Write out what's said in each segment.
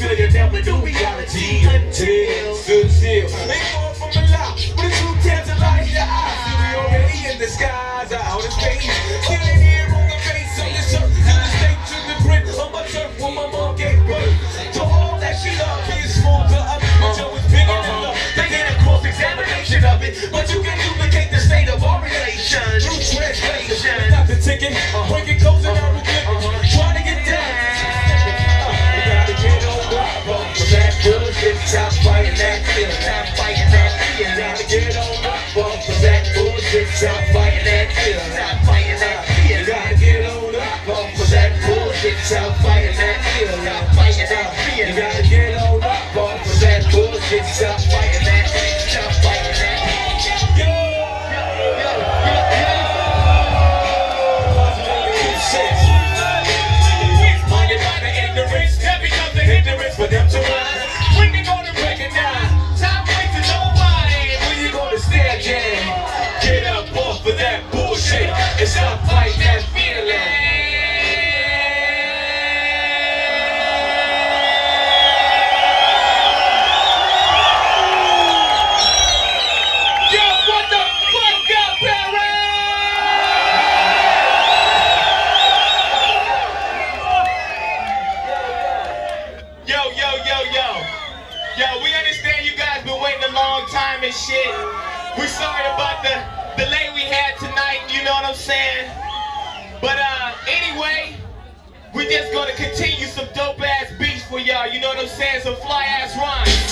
till you never knew reality until stood still. They fall from the lot with a true tantalize your eyes. See, we already in the skies, out of space. Killing here on the face of the surf, you the state, to the print on my turf when my mom gave birth. To all that she loved, being small to us, but yo, it's bigger than love. They did a cross examination of it, but you can duplicate the state of our relations True translation. Not the ticket, break it closing out. some dope ass beats for y'all, you know what I'm saying? Some fly ass rhymes.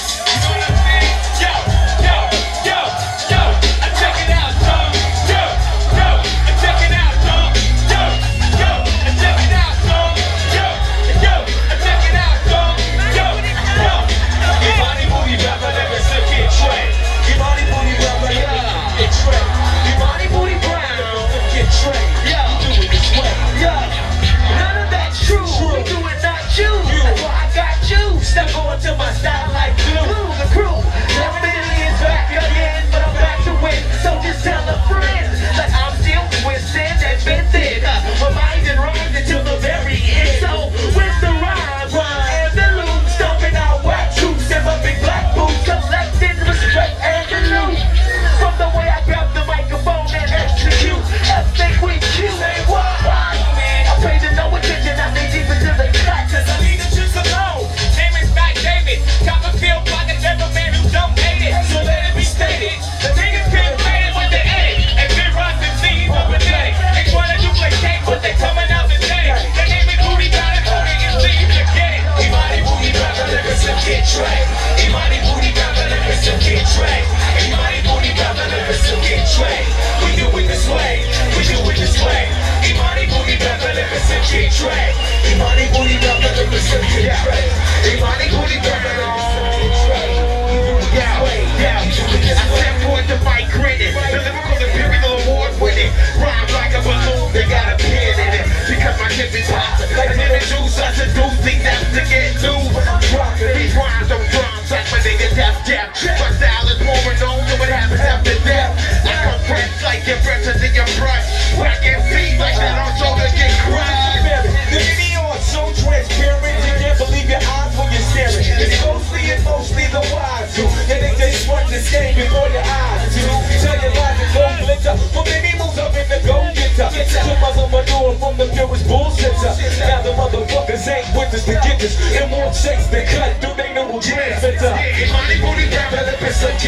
Stuck on to my style like glue. The crew, left millions back again, but I'm back to win. So just tell a friend that I'm still with The lyrical imperial award winning. Rhyme like a balloon, they got a pin Because my shit is hot. Like lemon juice, I seduce these apps to get to. These rhymes don't drums like my nigga Def Def. My style is more known than what happens after death. I compress like your breath is in your brush. And feet like that on shoulder get crushed. The video is so transparent, you can't believe your eyes when you're staring. It's mostly and mostly the wise. Yeah, they just run this game before your eyes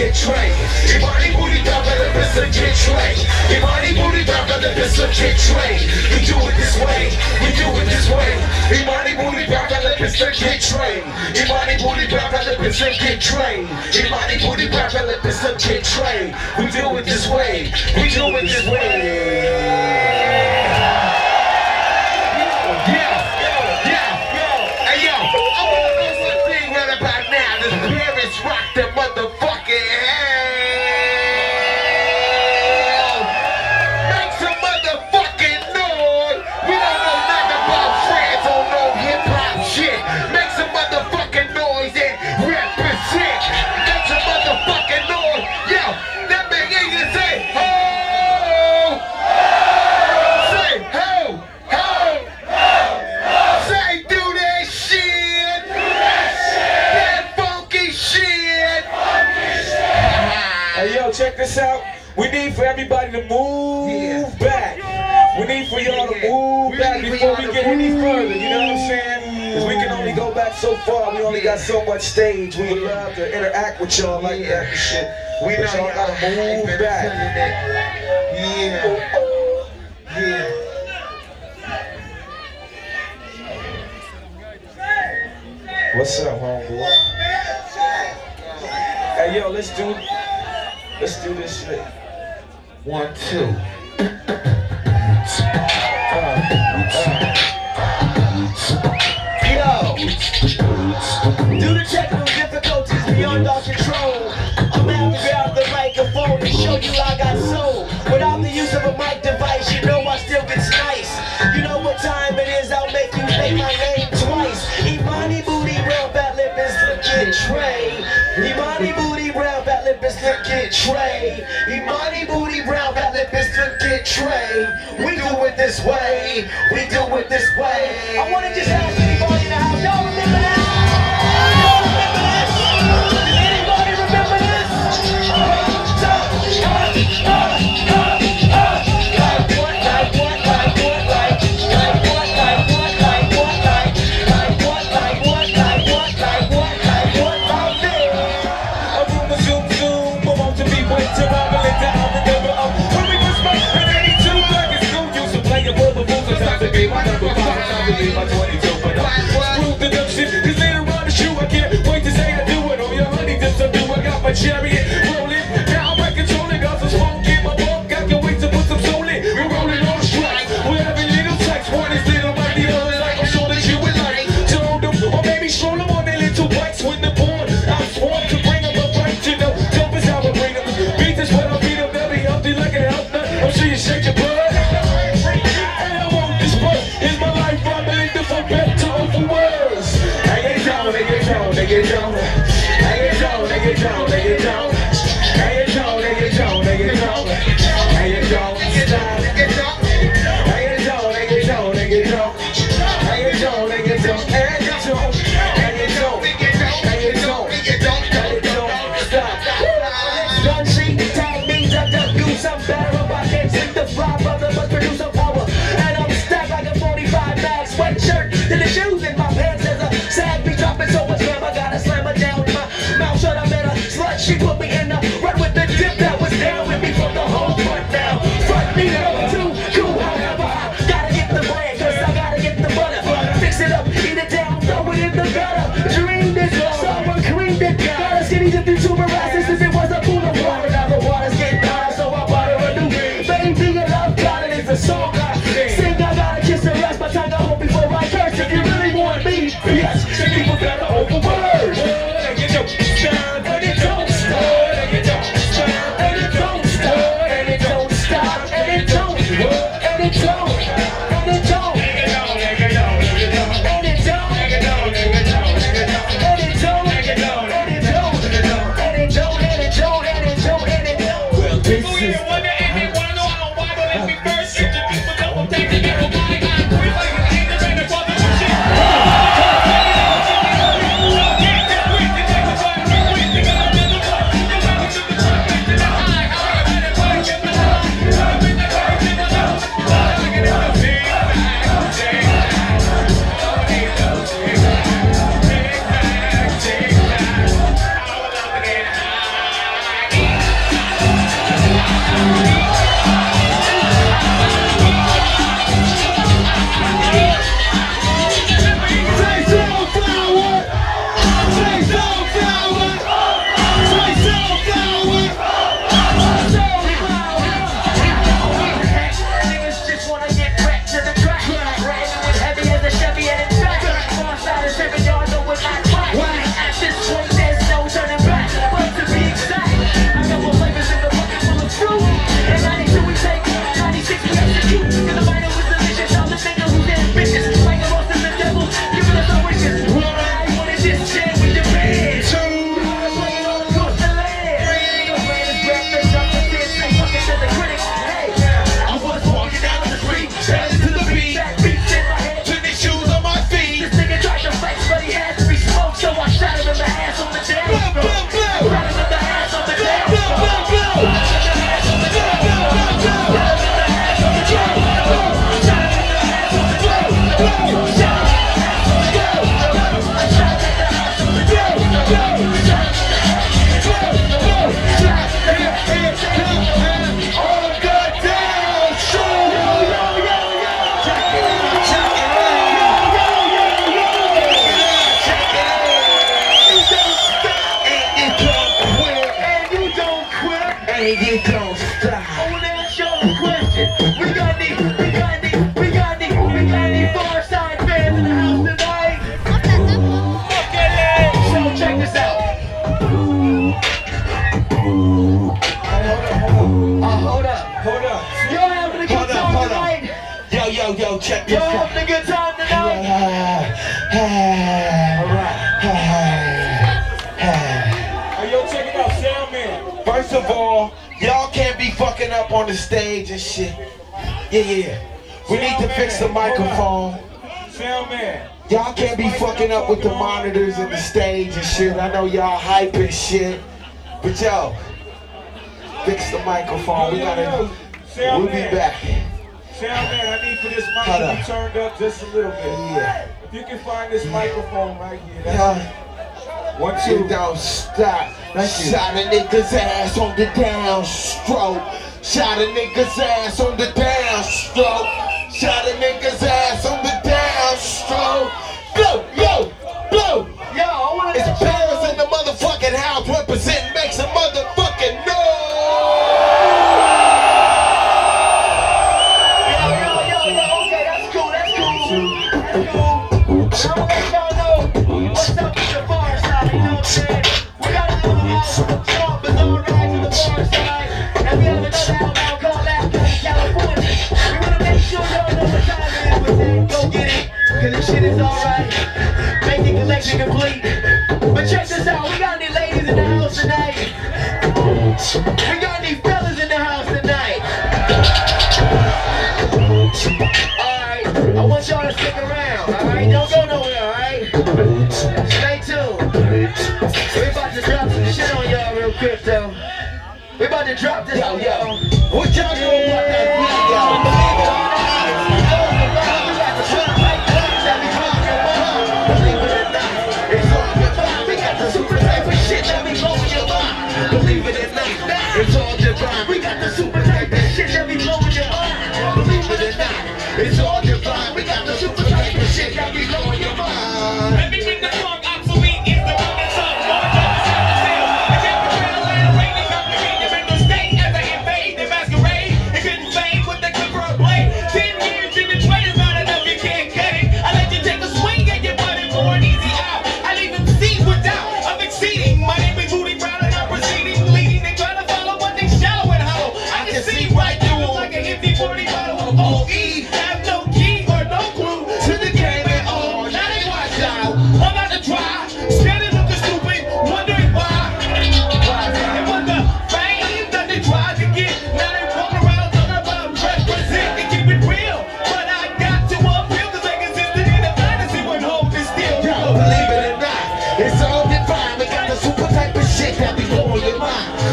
get train. Imani booty me suck get train. Imani booty me suck get train. We do it this way, we do it this way. Imani booty me suck get train. Imani booty me suck get train. Imani booty me suck get train. We do it this way, we do it this way. We got so much stage. We would love to interact with y'all like that and shit. We know but y'all gotta move back. Yeah. Yeah. What's up, homeboy? Hey yo, let's do let's do this shit. One, two. Control, I'm out to grab the microphone and show you I got soul. Without the use of a mic device, you know I still get nice. You know what time it is, I'll make you say my name twice. Imani booty, real fat lip is looking Trey. Imani booty, brown fat lip is looking Trey. Imani booty, brown fat lip is looking Trey. We do it this way, we do it this way. I wanna just ask anybody in the house, y'all remember this? My number five be my 22 but I'm screwed the dumb shit cause later on the shoe I can't wait to say I do it. On your honey dips I do I got my chariot get down Y'all having a good time tonight? Hey, yo, check it out, Sound Man. First of all, y'all can't be fucking up on the stage and shit. Yeah, yeah. We need to fix the microphone. Sound Man. Y'all can't be fucking up with the monitors and the stage and shit. I know y'all hype and shit. But yo, fix the microphone. We gotta, we'll be back. Sound Man, I need for this mic Hold to up. be turned up just a little bit. Yeah. If you can find this microphone right here, that's Yeah. one, You two. don't stop. Shot a nigga's ass on the downstroke. Shot a nigga's ass on the downstroke. Shot a nigga's ass on the downstroke. Blow, blow, blow. Yo, I wanna It's to drop this Yo, yo.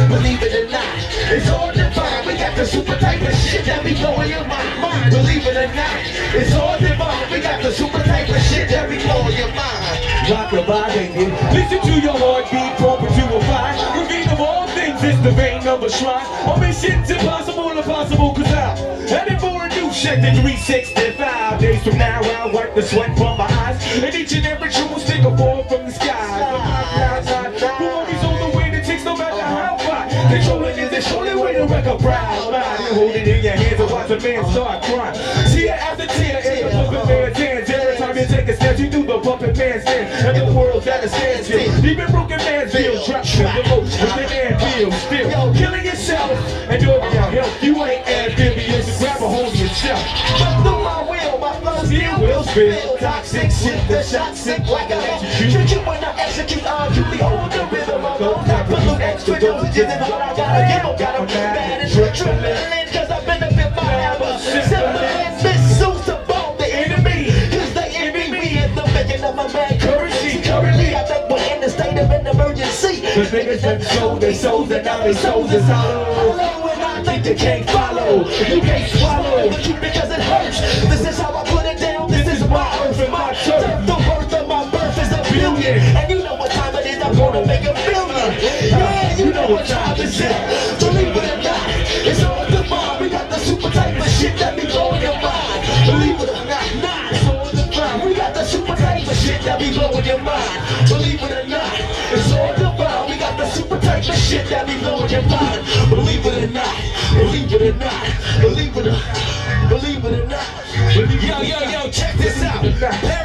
Believe it or not, it's all divine. We got the super type of shit that be blowing your mind. Believe it or not, it's all divine. We got the super type of shit that be blowing your mind. Rock your body, baby. Listen to your heartbeat, pumping to a fire. Reveal of all things, it's the vein of a shrine. All this shit's impossible, impossible, cause I'm headed for a new shit in 365 days from now. I'll wipe the sweat from my eyes. And each and every true will stick a fall from the sky. Controlling is the only way to wreck a proud mind. You hold it in your hands and watch a man start crying. Tear after tear in the puppet man's hands. Every time you take a step, you do the puppet man's dance. And the world's at a standstill. Even broken man's feel trapped in the most with the anvil still. Killing yourself and doing your health. You ain't amphibious, grab a hold of yourself. But through my will, my flow still will spill. Toxic shit, the shot sick like a electric. Shoot you when I execute, I'll truly hold the rhythm. I'm of the extra dosages and what I gotta give 'em. Got 'em bad and trembling, cause I benefit my hammer. Simple this, so about the enemy. Cause they envy me and the making of my man currency. Currently, I think we're in a state of an emergency. Cause niggas have sold their souls and now their souls is hollow. Hello, and I think you can't follow. You can't swallow the truth because it hurts. This is how I put it down. This is my earth and my turf. The birth of my birth is a billion. And you know what time is. Believe it or not, it's all in the mind. We got the super type of shit that be blowing your mind. Believe it or not, nah, it's all in the mind. We got the super type of shit that be blowing your mind. Believe it or not, it's all in the mind. We got the super type of shit that be blowing your mind. Believe it or not, believe it or not, believe it or not, believe it or not. Yo, yo, yo, check this out.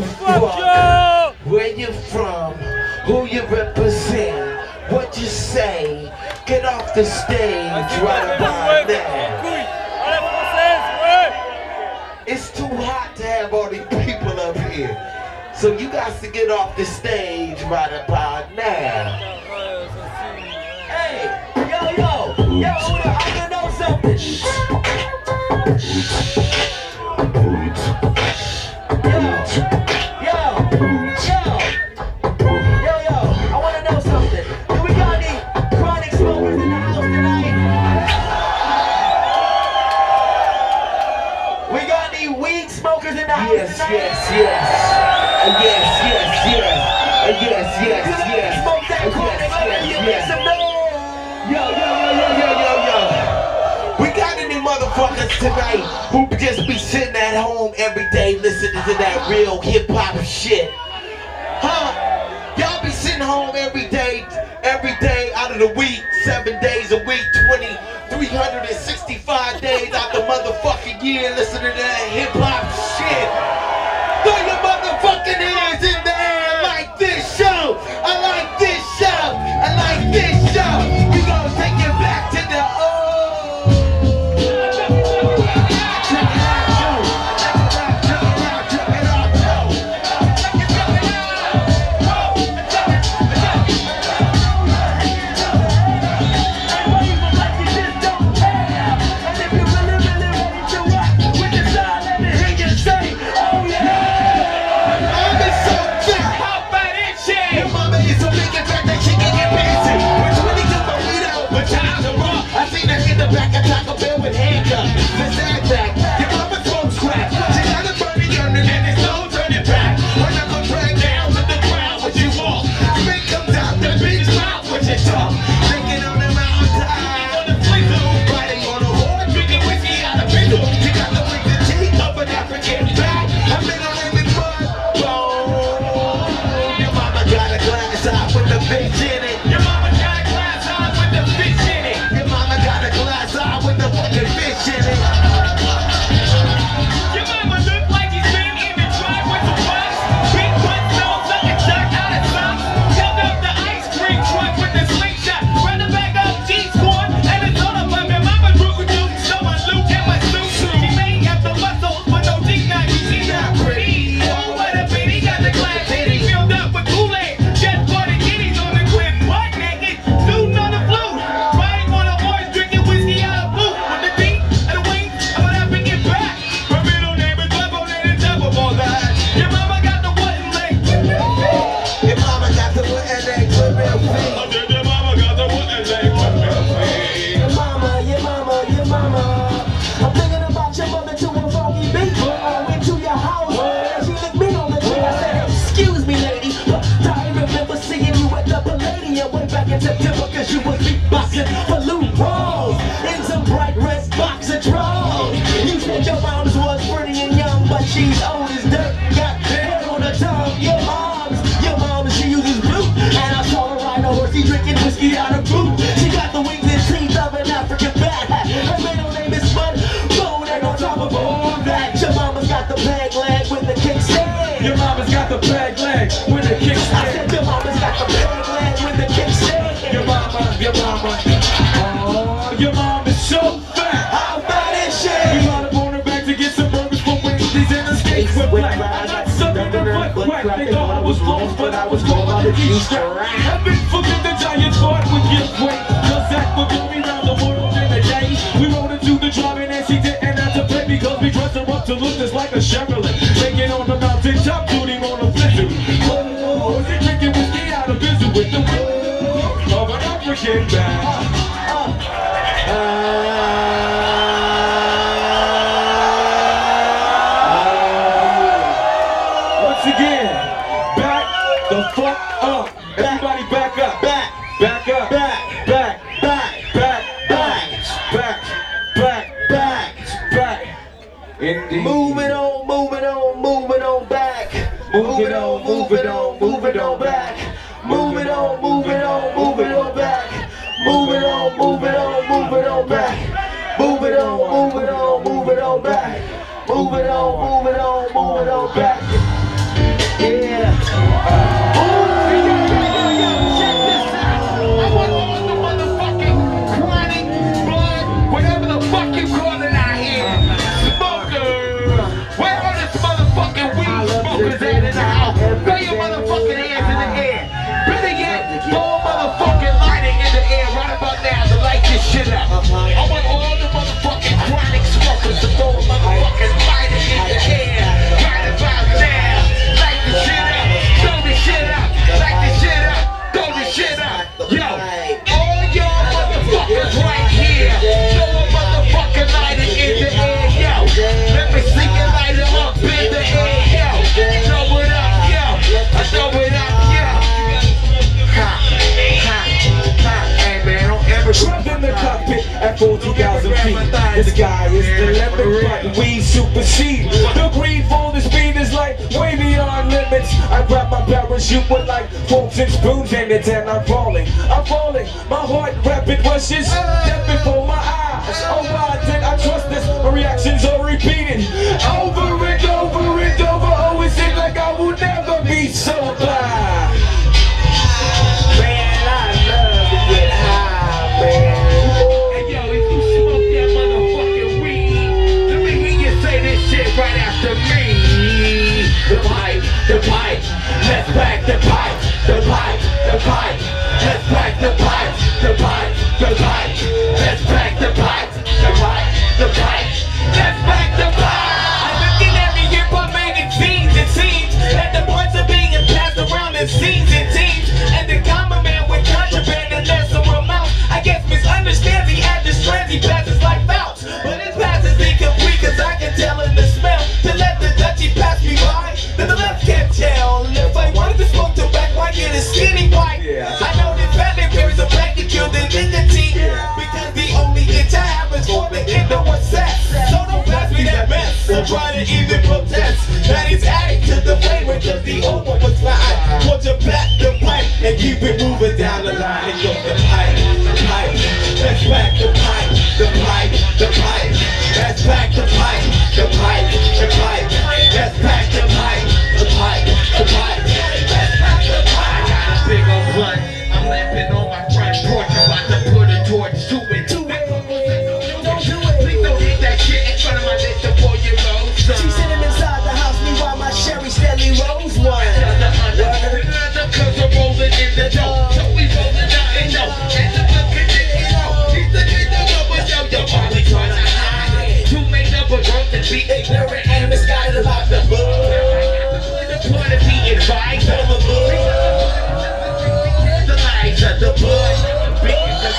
fuck, where you from, who you represent, what you say. Get off the stage right about now. It's too hot to have all these people up here. So you got to get off the stage right about now. Hey, yo, yo, yo, I know something. tonight who just be sitting at home every day listening to that real hip hop shit. Huh? Y'all be sitting home every day, every day out of the week, seven days a week, 20, 365 days out the motherfucking year listening to that hip hop shit. Throw your motherfucking hands in. She's old as dirt, got hair on her tongue. Your mom's, your mom, she uses blue. And I saw her ride a horse, she drinking whiskey out of boot. She got the wings and teeth of an African bat. Her middle name is Bud, Bone, and on top of all that, your mama's got the bag leg with the kickstand. Your mama's got the bag leg with the kickstand. They thought I was lost, but I was taller than each strap. Heaven forbid the Giants thought would give way. That would get me the world in a day. We rode into the driving and she didn't have to play because we dressed her up to look just like a Chevrolet. Taking on the mountain duty on a blizzard. Oh, they drinking whiskey out of visit with the oh, of an African band. came to town, I'm even what's that. So don't pass me that mess, or try to even protest. that That is adding to the flavor, cause the old one was fine. Put your back the pipe, and keep it moving down the line. And yo, the pipe, pipe, let's back the pipe, the pipe, the pipe. That's back the pipe, the pipe, the pipe. That's back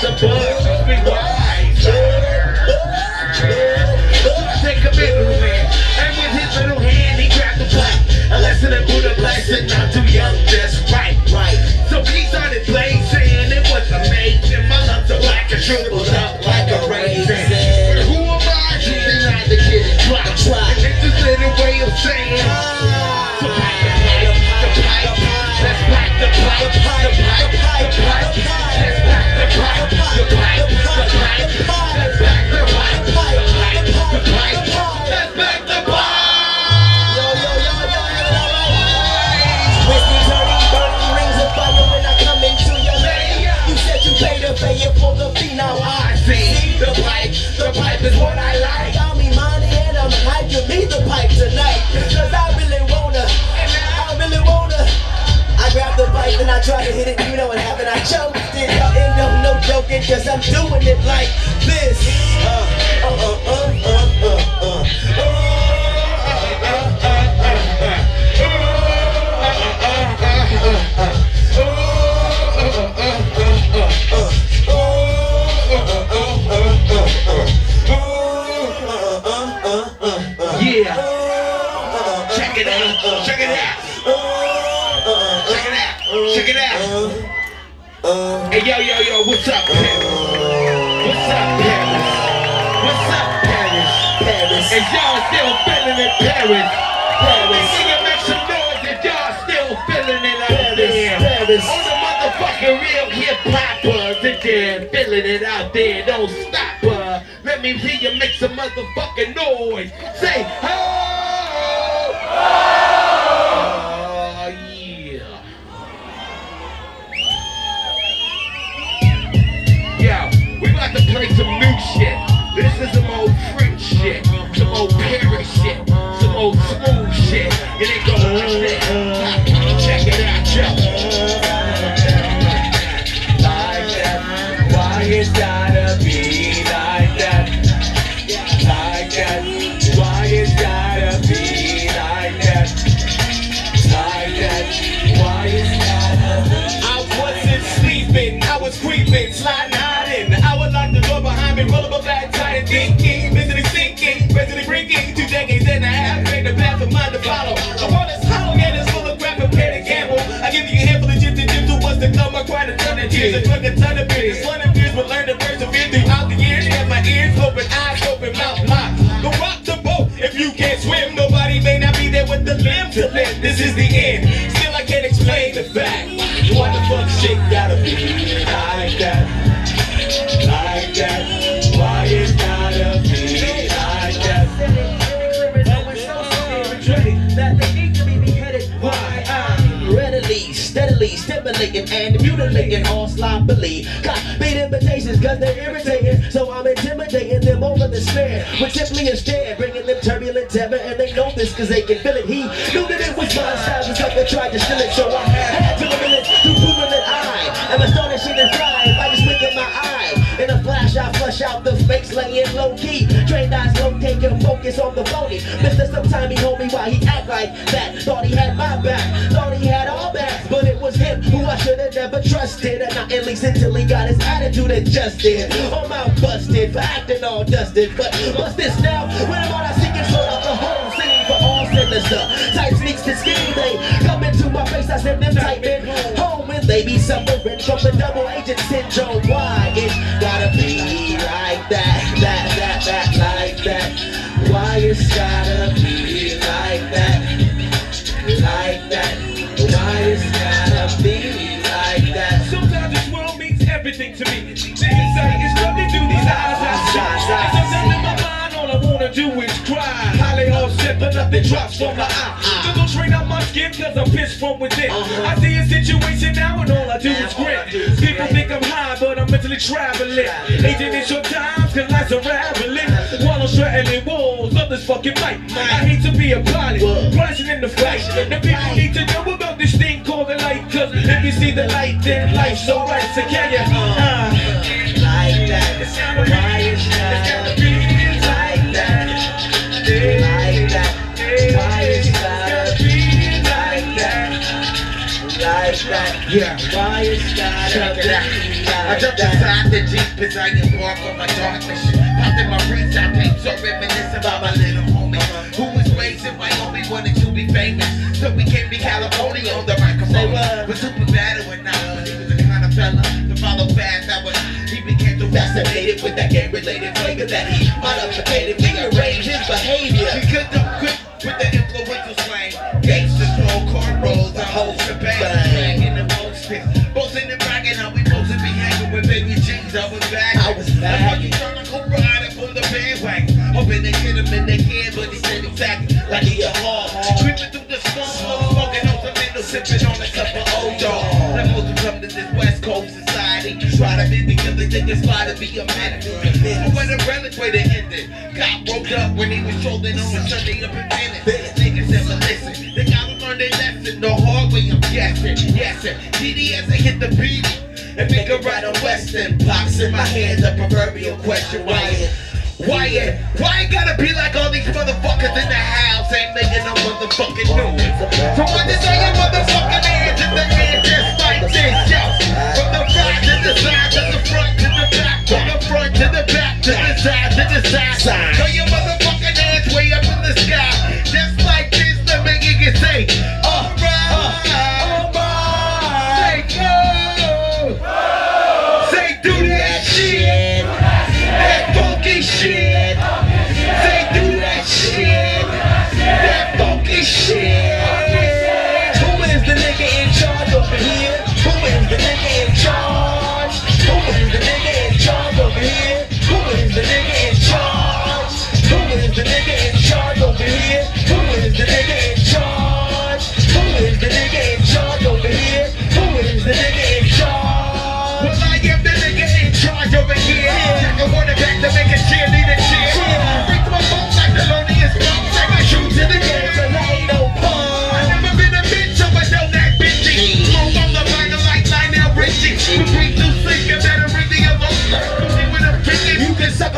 It's a bug, so be wise. Take a middle man, and with his little hand, he grabbed the pipe. A lesson in Buddha blessing, not too young, that's right, right. So he started blazing, it was amazing. My lungs are like a shriveled up like a raisin. But who am I to deny the it's way of saying, pipe the the pipe, let's pipe the pipe, the pipe. Try to hit it, you know what happened. I choked it. Y'all ain't no, no joking, cause I'm doing it like this. Uh, uh, uh, uh, uh, And y'all still feeling it, Paris? Paris. Can you make some noise if y'all still feeling it out there? Paris. On the motherfucking real hip hoppers and they're feeling it out there. Don't stop, uh. Let me hear you make some motherfucking noise. Say, oh! Old shit, some old smooth shit. It ain't gonna like cried a ton of tears, I drunk a ton of beers. One of fears will learn to persevere throughout the years. Have my ears open, eyes open, mouth locked. Go rock the boat if you can't swim. Nobody may not be there with the limb to limb. This is the end. Still, I can't explain the fact. Why the fuck shit gotta be stimulating and mutilating all sloppily. Copy invitations cause they're irritating. So I'm intimidating them over the snare. With simply stare, bringing them turbulent temper. And they know this cause they can feel it. He knew that it was my style, just like I tried to steal it. So I had to limit it to proving that I am astonishing and flying. I just wink in my eye. In a flash, I flush out the fakes laying low key. Trained eyes locate your focus on the phony. Mr. Sometime he homie why he act like that. Thought he had my back, thought he had all. But was him who I should have never trusted. And not at least until he got his attitude adjusted. I'm out busted for acting all dusted. But what's this now? When I'm on, I seek control of the whole scene for all sinister. Type sneaks to scheme, they come into my face, I send them type in home and they be suffering from the double agent syndrome. Why it gotta be like that, that, that, that, like that? Why it's gotta to me. Niggas say it's nothing to these eyes I see. And sometimes in my mind, all I wanna do is cry. Highly offset, but nothing drops from my eye. Just don't train out my skin cause I'm pissed from within. Uh-huh. I see a situation now and all I do is grin. People think I'm high, but I'm mentally traveling. Aging in short times, cause life's unraveling. While I'm straddling walls of this fucking fight. I hate to be a pilot, rising in the fight. The people need to know about this thing called the light. Cause if you see the light, then life's alright. So can you? Uh, Like that, why gotta be like that, like that? Why gotta be like that, like that? Yeah. Why it's gotta Check it out. I jumped that? inside the Jeep as I embark on my dark mission. Popped in my reach, I came so reminiscent about my little homie who was raised in Wyoming, wanted to be famous. So we came to California be a man. But when the relic way to end it. Cop broke up when he was trolling on a Sunday up in Venice. Niggas never listen. They gotta learn their lesson the hard way, I'm guessing. Yes, sir. I hit the beat. And make a ride on Western. Pops in my hand, the proverbial question. Why? Why it? Why it gotta be like all these motherfuckers in the house ain't making no motherfucking noise? So why did all your motherfucking hands in the air just like this, yo? From the front to the side, to the back, to the side, to the side. Throw your motherfucking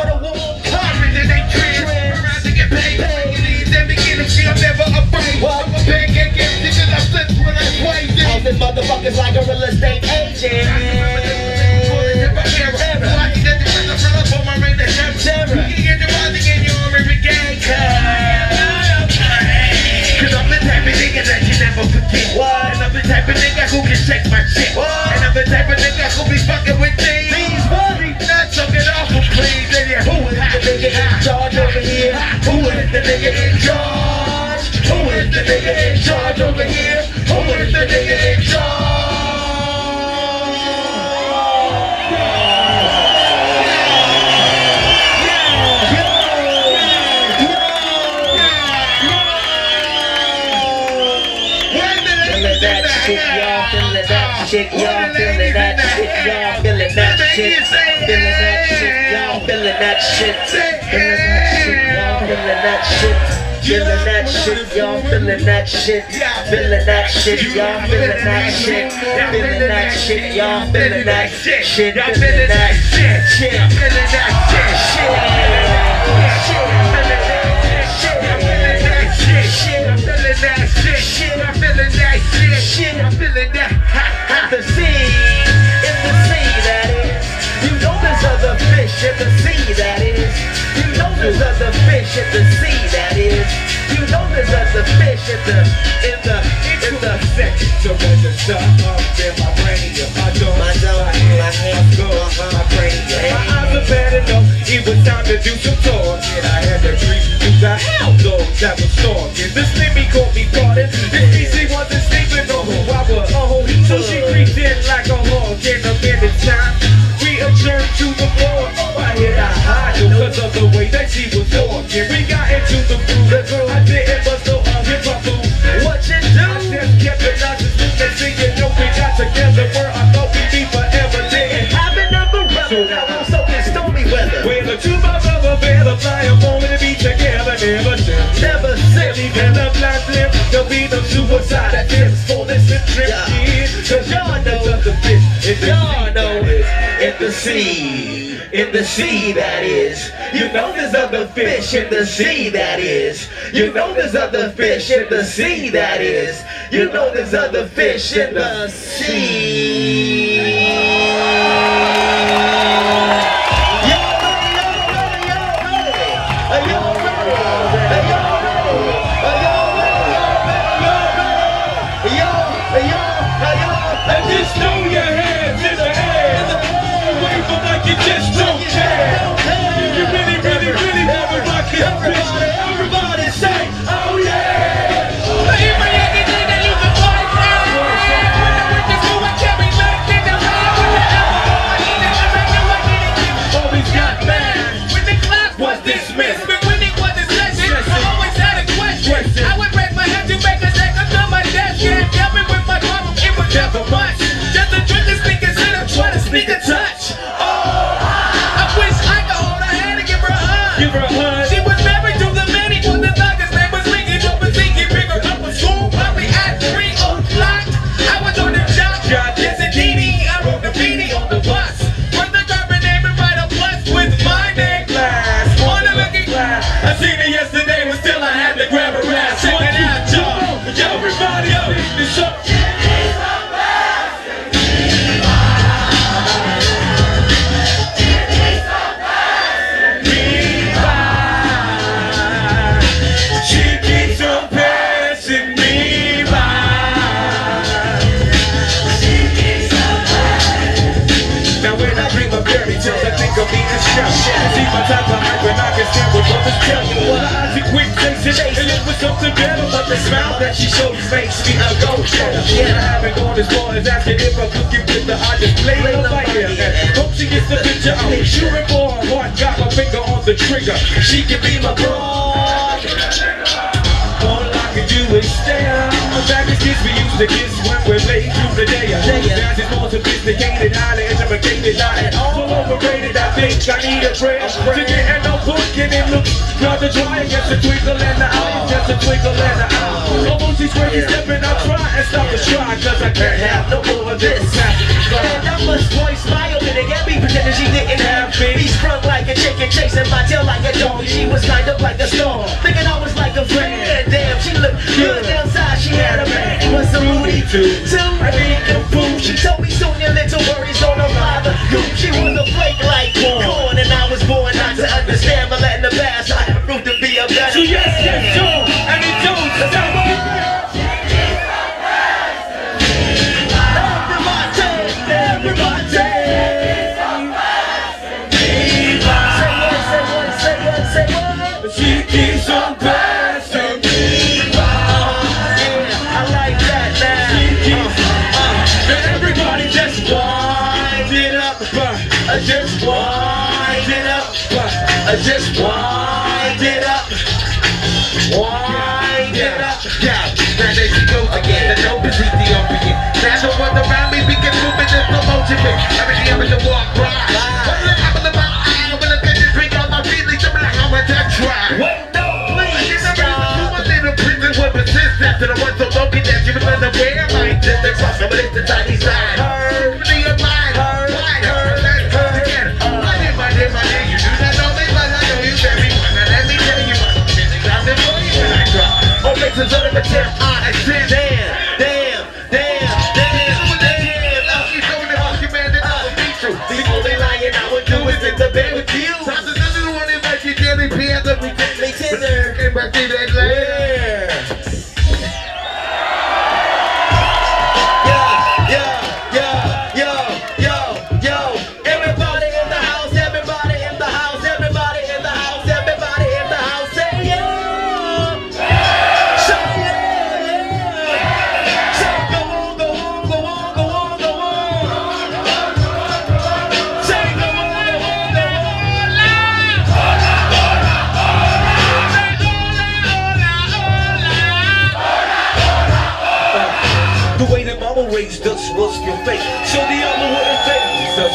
You can suck on the wall. Congress and they trends. Around to get paid. Leave them beginning, see, I'm never afraid. What? I'm a big cause I flip when I sway. Housing motherfuckers like a real estate agent. Cause I'm the type of nigga that you never forget. What? And I'm the type of nigga who can shake my shit. What? And I'm the type of nigga who be fucking shit, y'all feeling that shit, y'all feeling that shit, feeling that shit, y'all feeling that shit, feeling that shit, y'all feeling that shit, feeling that shit, y'all feeling that shit, feeling that shit, y'all feeling that shit, feeling that shit, y'all feeling that shit, shit, feeling that shit, shit, fish in the sea that is. You know there's other fish in the sea that is. You know there's other fish in the, in the, in the. to register up in my brain. My dome, My dome, my hand, my brain, your My eyes are bad enough. It was time to do some talking. I had to treat you the hound dogs that was stalking. This Slimmy caught me pardon. This PC wasn't sleeping who I was. Oh, so she creeped in like a hawk in a minute time. We adjourned to the floor. Because of the way that she was walking. We got into the groove. I didn't bust no uh, hip hop move. What you do? I just kept it nice and smooth and singing. No, we got together where I thought we'd be forever. Didn't I've been up a rebel, now I'm soaking stormy weather. When the two my brother better fly on to be together, never tell. Never Even since. the blind flip, there'll be no suicide attempts for this trip Yeah. Cause y'all know sea, in the sea that is. You know there's other fish in the sea that is. You know there's other fish in the sea that is. You know there's other fish in the sea. My type of hype when I can stand with others tell you. Eyes are quick chasing, and it was something better, but the smile that she shows makes me a go-getter. Yeah, I haven't gone as far as asking if I'm looking with the I just play the ear. Hope she gets the picture. I'm shooting for her heart, got my finger on the trigger. She can be my broad. Kids to kiss when we played through the day. Dance is more sophisticated, highly intoxicated, not at all overrated. I think I need a prayer to get and no pushing it. Look, not the try against a twinkle in the eye, oh. just a twinkle in the eye. Almost each way you stepping, I try and stop the stride, cause I can't have no more of this. And I must voice smile and get me pretending she didn't have me. Be sprung like a chasing my tail like a dog. She was kind of like a storm, thinking I was like a friend. Damn, she looked good outside. She had a man, he was a Rudy too. Too big and fool. She told me soon your little worries on her father. Goop, she was a flake like corn, and I was born not to understand, but letting the past. I have proved to be a better. So yes, yes, so, and it don't just wind it up. Wind it up. Yeah, now there she goes again. The dope is Ethiopian. Now the one around me begin moving in slow motion. Everything I'm in the walk by. When the apple of my eye, when I get to drink all my feelings, I'm like, how much I try. Wait, no, please To stop. a little prison with persistence to the one so broken that you was unaware. My existence cross over the tiny Makes a sort of attempt. I ascend.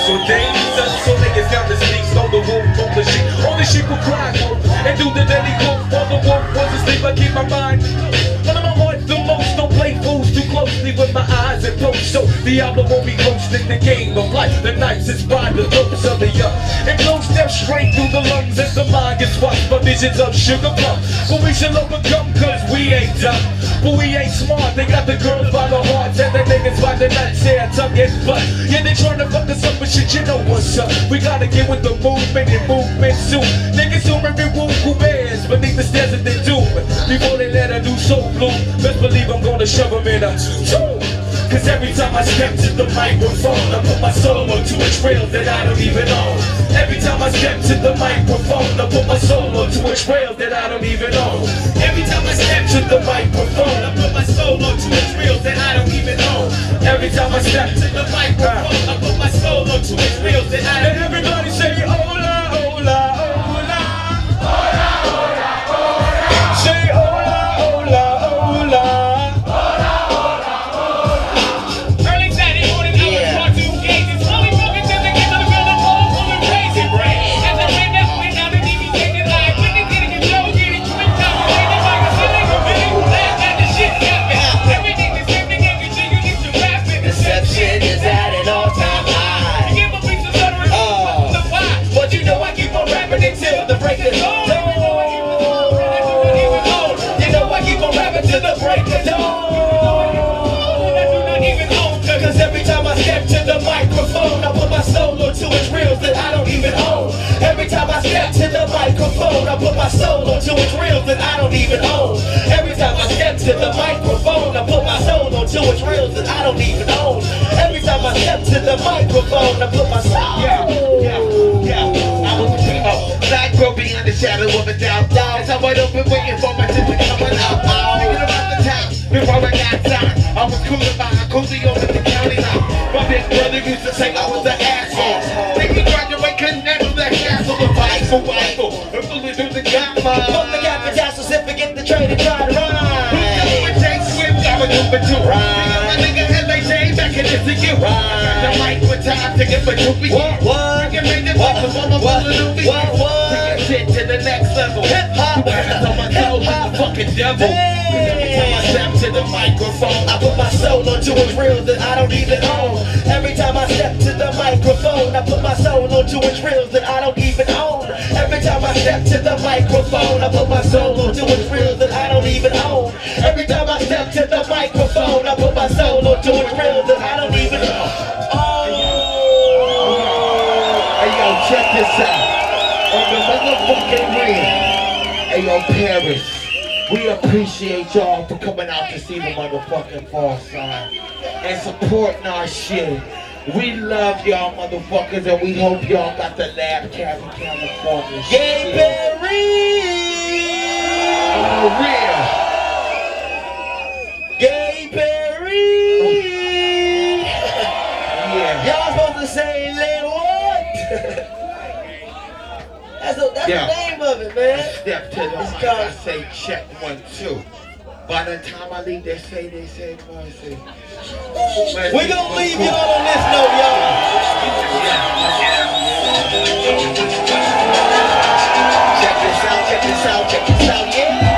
So days, us so niggas down the streets, on the roof, on the. All the sheep will cry wolf, and do the daily wolf. While the wolf was asleep, I keep my mind. One of my heart the most, don't play fools too closely with my eyes and closed. So the album won't be hosting the game of life. The nights is by the looks of the young. And blow steps straight through the lungs as the mind gets washed by visions of sugar plum. But we shall overcome, cause we ain't dumb. But we ain't smart, they got the girls by the hearts and the niggas by the nuts, yeah, tuck it butt. Yeah, they tryna fuck us up, but shit, you know what's up. We gotta get with the movement and movement soon. Niggas who every woo who bears beneath the stairs of their doom. Before they let a new soul bloom, best believe I'm gonna shove them in a tomb. Cause every time I step to the microphone, I put my soul onto a trail that I don't even own. Every time I step to the microphone, I put my soul onto a trail that I don't even own. Every step to the microphone, I put my soul onto a trail that I don't even own. Every time I step to the microphone, I put my soul onto a trail that I don't even own. My soul onto its reels that I don't even own. Every time I step to the microphone, I put my soul onto its reels that I don't even own. Every time I step to the microphone, I put my soul. Yeah, yeah, yeah. I was a primo. Black girl beyond the shadow of a doubt. As I wait up and waiting for my tip to come out. Thinking about the time before I got signed. I was cooling by a cozy over the county line. My big brother used to say I was an castle. The for rifle. I'm fully through the Fuck the guidelines. captain, tassel, sip, forget the trade and try to rhyme. With Jay Swift, I'm a number two. My nigga LAJ back in this to you. I got the mic with time to get my troopy. What, what? Made it possible, I'm What, of newbies. what, what? Take shit to the next level. Hip hop. Hands on my toes, the fucking devil. Every time I step to the microphone, I put my soul onto its reels that I don't even own. Every time I step to the microphone, I put my soul onto its reels that I don't even own. Every time I step to the microphone, I put my soul onto its reels that I don't even own. Every time I step to the microphone, I put my soul onto its reels that I don't even own. Hey yo, check this out. On the motherfucking ring. Hey yo, Paris. We appreciate y'all for coming out to see the motherfucking Pharcyde and supporting our shit. We love y'all motherfuckers and we hope y'all got the lab Cali California Gay. Perry! For real. Gay Perry! Yeah. Y'all supposed to say Lil what? that's the, that's Yeah. the name of it, man. Step to the mic, I say check one, two. By the time I leave, they say, they say, mercy. We're gonna leave y'all on this note, y'all. Check this out, check this out, check this out, yeah.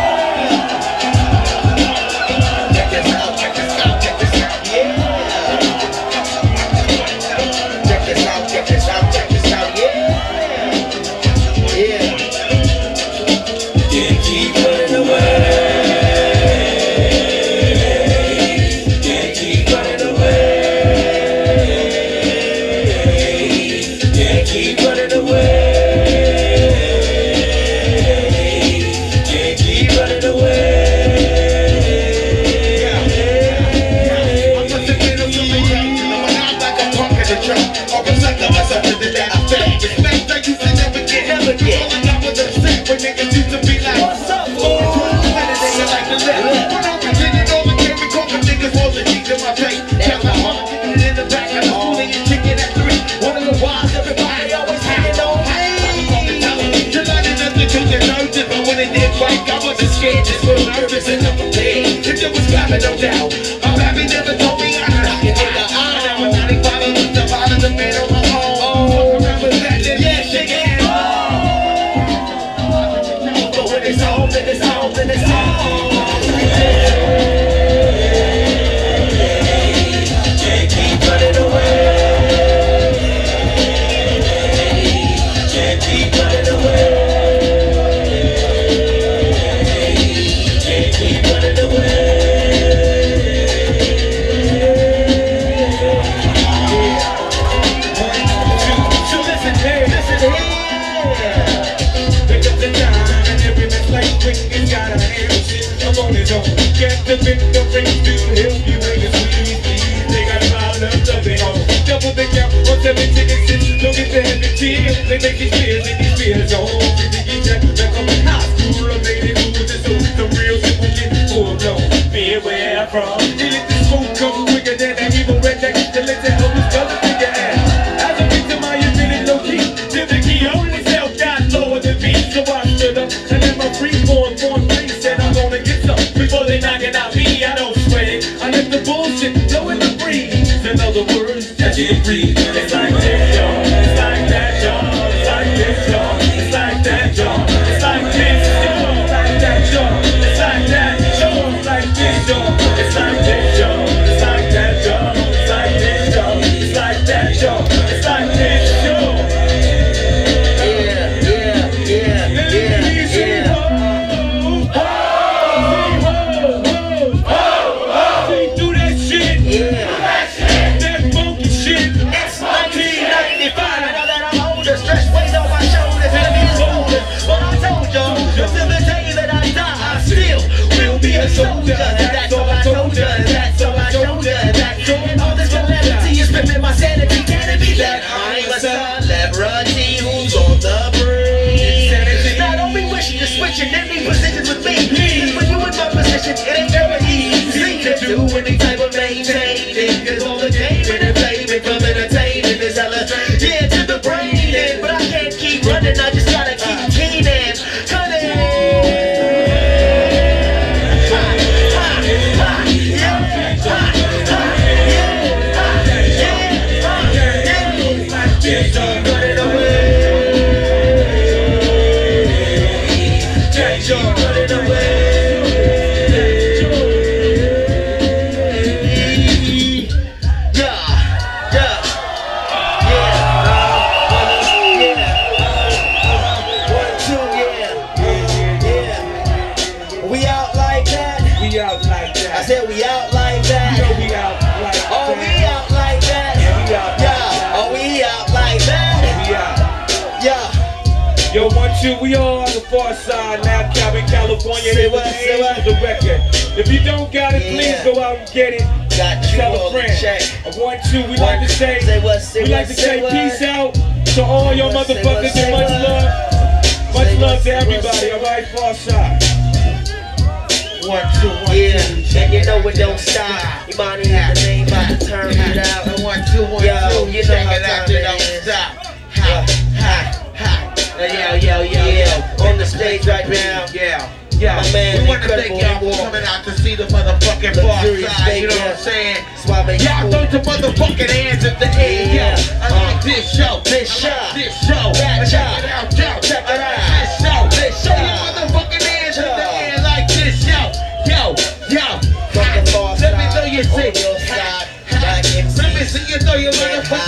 The bit the to help you squeeze. They got own. Double the heavy tears. They make these I California. Say This what, is the say what? of the record. If you don't got it, please Yeah. go out and get it. Got you Tell a friend. check. Uh, One, two, we like to say, Say what, say we like to say what? peace out to all your motherfuckers and much love. Much love to everybody, all right, Pharcyde. One, two, one, Yeah, two. and you know it don't stop. Imani is the name, about to turn it out. One, two, one, Yo, two. you know Check how it out, you it don't stop. Ha, ha, ha. Yo, yo, yo, yo. On the stage right now. Yeah. Yeah, My man, we want to thank y'all for coming out to see the motherfucking Pharcyde. You know what I'm saying? That's why I make Y'all throw your motherfucking hands in the air, yo. Yeah. I Uh, like this show. this show. like this show. That Check show. it out, yo. Check it out. This show. This Throw your show. motherfucking hands in the Show. air like this, yo. Yo, yo. From the far Let me know you on say. your side, back MCs. Let me see you throw your motherfucking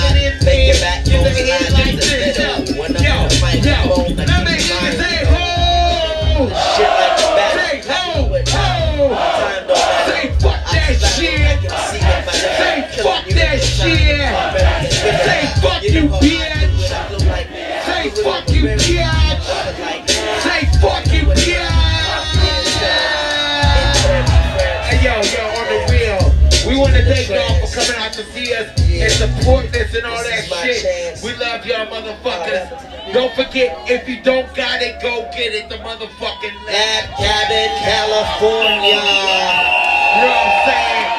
You you, know how I bitch. do it. I look like that. Say I do it fuck you, bitch. Look like that. Say fuck you, bitch. Hey, yo, yo, on the real. We want to thank y'all for coming out to see us and supporting us and all This that shit. We love y'all motherfuckers. Don't forget, if you don't got it, go get it. The motherfucking Lab Cabin, California. You know what I'm saying?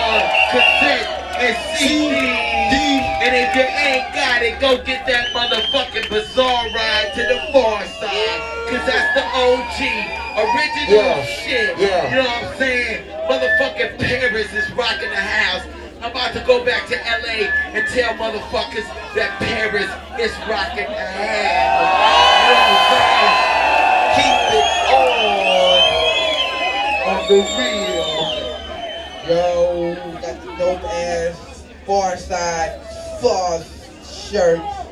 On cassette and CD. And if you ain't got it, go get that motherfucking bizarre ride to the far side. Cause that's the OG. Original Yeah. shit. Yeah. You know what I'm saying? Motherfucking Paris is rocking the house. I'm about to go back to LA and tell motherfuckers that Paris is rocking the house. You know what I'm saying? Keep it on. On the real. Yo, got the dope ass Pharcyde Far shirt.